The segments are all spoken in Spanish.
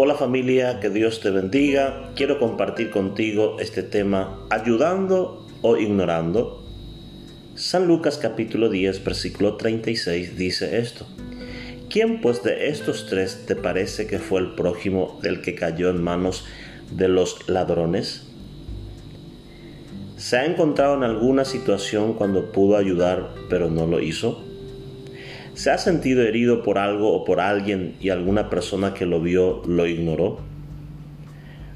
Hola familia, que Dios te bendiga. Quiero compartir contigo este tema, ayudando o ignorando. San Lucas capítulo 10, versículo 36 dice esto. ¿Quién pues de estos tres te parece que fue el prójimo del que cayó en manos de los ladrones? ¿Se ha encontrado en alguna situación cuando pudo ayudar pero no lo hizo? ¿Se ha sentido herido por algo o por alguien y alguna persona que lo vio lo ignoró?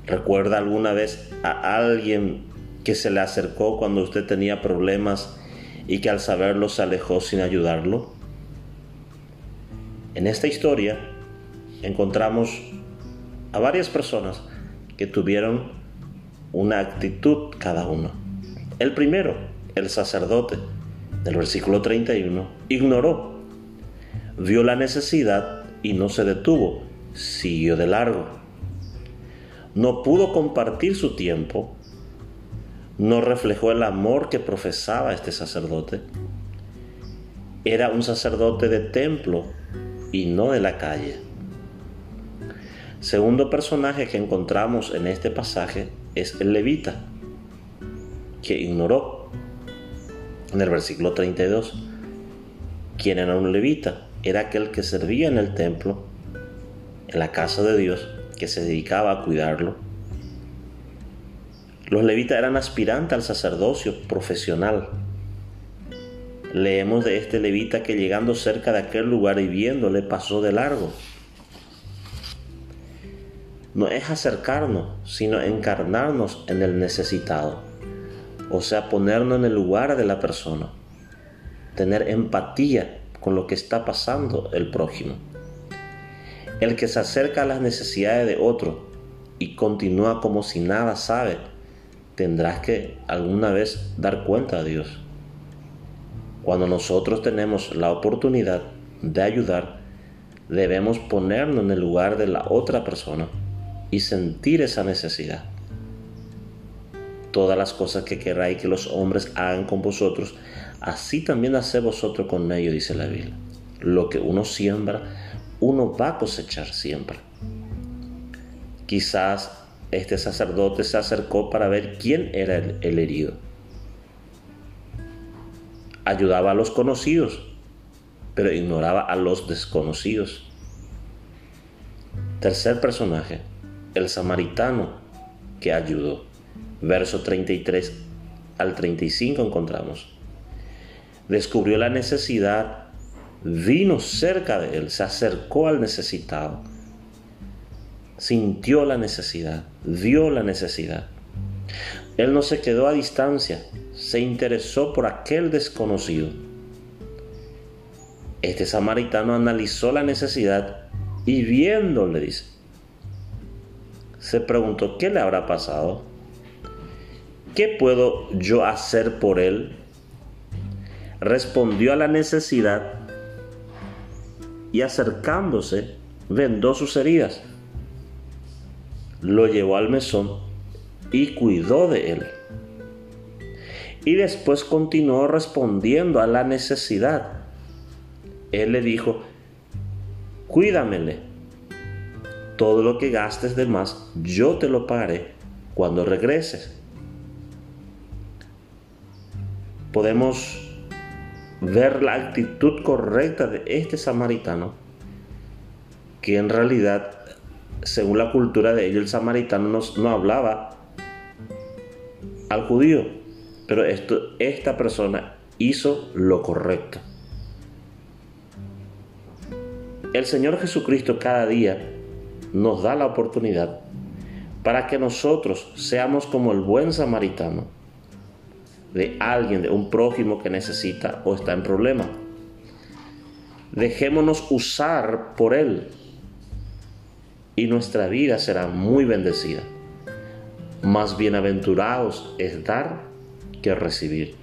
¿Recuerda alguna vez a alguien que se le acercó cuando usted tenía problemas y que al saberlo se alejó sin ayudarlo? En esta historia encontramos a varias personas que tuvieron una actitud cada uno. El primero, el sacerdote, del versículo 31, ignoró vio la necesidad y no se detuvo, siguió de largo. No pudo compartir su tiempo, no reflejó el amor que profesaba este sacerdote. Era un sacerdote de templo y no de la calle. Segundo personaje que encontramos en este pasaje es el levita, que ignoró en el versículo 32. ¿Quién era un levita? Era aquel que servía en el templo, en la casa de Dios, que se dedicaba a cuidarlo. Los levitas eran aspirantes al sacerdocio profesional. Leemos de este levita que llegando cerca de aquel lugar y viéndole pasó de largo. No es acercarnos, sino encarnarnos en el necesitado, o sea, ponernos en el lugar de la persona, tener empatía con lo que está pasando el prójimo. El que se acerca a las necesidades de otro y continúa como si nada sabe, tendrás que alguna vez dar cuenta a Dios. Cuando nosotros tenemos la oportunidad de ayudar, debemos ponernos en el lugar de la otra persona y sentir esa necesidad. Todas las cosas que queráis que los hombres hagan con vosotros, así también hace vosotros con ellos, dice la Biblia. Lo que uno siembra, uno va a cosechar siempre. Quizás este sacerdote se acercó para ver quién era el, el herido. Ayudaba a los conocidos, pero ignoraba a los desconocidos. Tercer personaje, el samaritano que ayudó. Verso 33 al 35 encontramos descubrió la necesidad, vino cerca de él, se acercó al necesitado, sintió la necesidad, vio la necesidad. Él no se quedó a distancia, se interesó por aquel desconocido. Este samaritano analizó la necesidad y viéndole, dice, se preguntó, ¿qué le habrá pasado? ¿Qué puedo yo hacer por él? Respondió a la necesidad y acercándose vendó sus heridas. Lo llevó al mesón y cuidó de él. Y después continuó respondiendo a la necesidad. Él le dijo, cuídamele. Todo lo que gastes de más, yo te lo pagaré cuando regreses. Podemos ver la actitud correcta de este samaritano, que en realidad, según la cultura de ellos, el samaritano no, no hablaba al judío, pero esto, esta persona hizo lo correcto. El Señor Jesucristo cada día nos da la oportunidad para que nosotros seamos como el buen samaritano de alguien, de un prójimo que necesita o está en problema. Dejémonos usar por Él y nuestra vida será muy bendecida. Más bienaventurados es dar que recibir.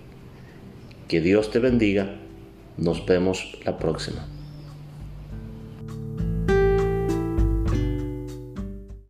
Que Dios te bendiga. Nos vemos la próxima.